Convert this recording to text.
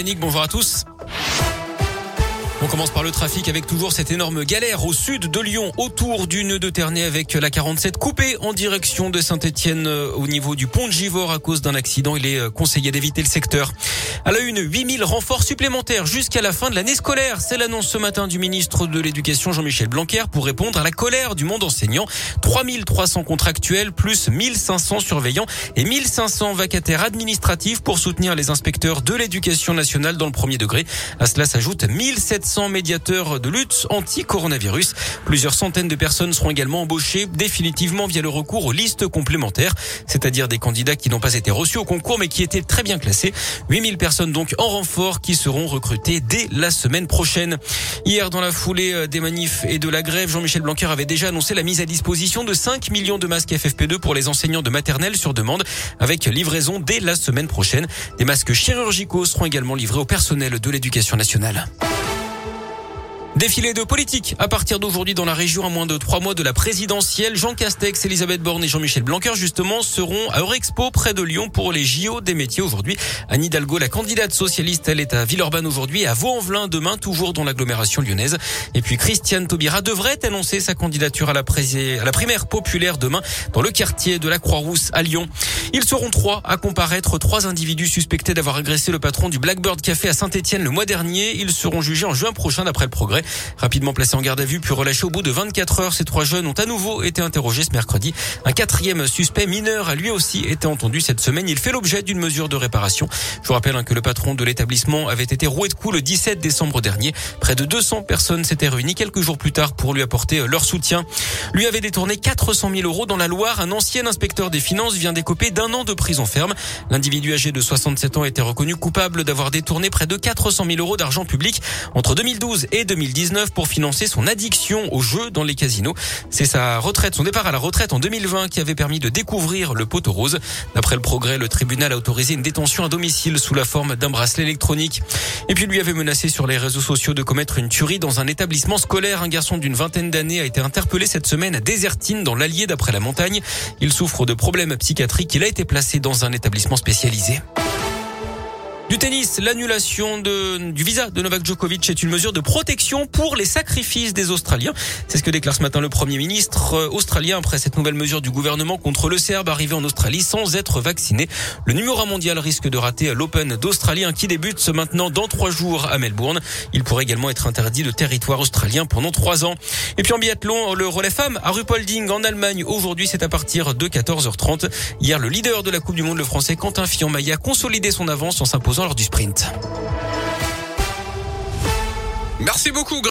Bonjour à tous. On commence par le trafic avec toujours cette énorme galère au sud de Lyon, autour du nœud de Ternay avec la 47 coupée en direction de Saint-Etienne euh, au niveau du pont de Givors à cause d'un accident. Il est euh, conseillé d'éviter le secteur. À la une, 8000 renforts supplémentaires jusqu'à la fin de l'année scolaire. C'est l'annonce ce matin du ministre de l'Éducation Jean-Michel Blanquer pour répondre à la colère du monde enseignant. 3300 contractuels plus 1500 surveillants et 1500 vacataires administratifs pour soutenir les inspecteurs de l'éducation nationale dans le premier degré. À cela s'ajoute 1700 100 médiateurs de lutte anti-coronavirus. Plusieurs centaines de personnes seront également embauchées définitivement via le recours aux listes complémentaires, c'est-à-dire des candidats qui n'ont pas été reçus au concours mais qui étaient très bien classés. 8000 personnes donc en renfort qui seront recrutées dès la semaine prochaine. Hier, dans la foulée euh, des manifs et de la grève, Jean-Michel Blanquer avait déjà annoncé la mise à disposition de 5 millions de masques FFP2 pour les enseignants de maternelle sur demande avec livraison dès la semaine prochaine. Des masques chirurgicaux seront également livrés au personnel de l'éducation nationale. Défilé de politique à partir d'aujourd'hui dans la région à moins de trois mois de la présidentielle. Jean Castex, Elisabeth Borne et Jean-Michel Blanquer justement seront à Eurexpo près de Lyon pour les JO des métiers aujourd'hui. Anne Hidalgo, la candidate socialiste, elle est à Villeurbanne aujourd'hui et à Vaux-en-Velin demain, toujours dans l'agglomération lyonnaise. Et puis Christiane Taubira devrait annoncer sa candidature à la, à la primaire populaire demain dans le quartier de la Croix-Rousse à Lyon. Ils seront trois à comparaître, trois individus suspectés d'avoir agressé le patron du Blackbird Café à Saint-Etienne le mois dernier. Ils seront jugés en juin prochain d'après le progrès. Rapidement placés en garde à vue puis relâchés au bout de 24 heures, ces trois jeunes ont à nouveau été interrogés ce mercredi. Un quatrième suspect mineur a lui aussi été entendu cette semaine. Il fait l'objet d'une mesure de réparation. Je vous rappelle hein, que le patron de l'établissement avait été roué de coups le 17 décembre dernier. Près de 200 personnes s'étaient réunies quelques jours plus tard pour lui apporter euh, leur soutien. Lui avait détourné 400 000 euros dans la Loire. Un ancien inspecteur des finances vient d'écoper d'un an de prison ferme. L'individu âgé de 67 ans été reconnu coupable d'avoir détourné près de 400 000 euros d'argent public entre 2012 et 2019 pour financer son addiction aux jeux dans les casinos. C'est sa retraite, son départ à la retraite en 2020 qui avait permis de découvrir le poteau rose. D'après le progrès, le tribunal a autorisé une détention à domicile sous la forme d'un bracelet électronique. Et puis lui avait menacé sur les réseaux sociaux de commettre une tuerie dans un établissement scolaire. Un garçon d'une vingtaine d'années a été interpellé cette semaine à Désertine dans l'Allier d'après la montagne. Il souffre de problèmes psychiatriques. Il a été placé dans un établissement spécialisé. Du tennis, l'annulation du visa de Novak Djokovic est une mesure de protection pour les sacrifices des Australiens. C'est ce que déclare ce matin le Premier ministre euh, australien après cette nouvelle mesure du gouvernement contre le Serbe arrivé en Australie sans être vacciné. Le numéro un mondial risque de rater l'Open d'Australie qui débute maintenant dans trois jours à Melbourne. Il pourrait également être interdit de territoire australien pendant trois ans. Et puis en biathlon, le relais femme à Rupolding en Allemagne. Aujourd'hui, c'est à partir de 14h30. Hier, le leader de la Coupe du Monde, le français Quentin Fillon-Maillet, a consolidé son avance en s'imposant lors du sprint. Merci beaucoup.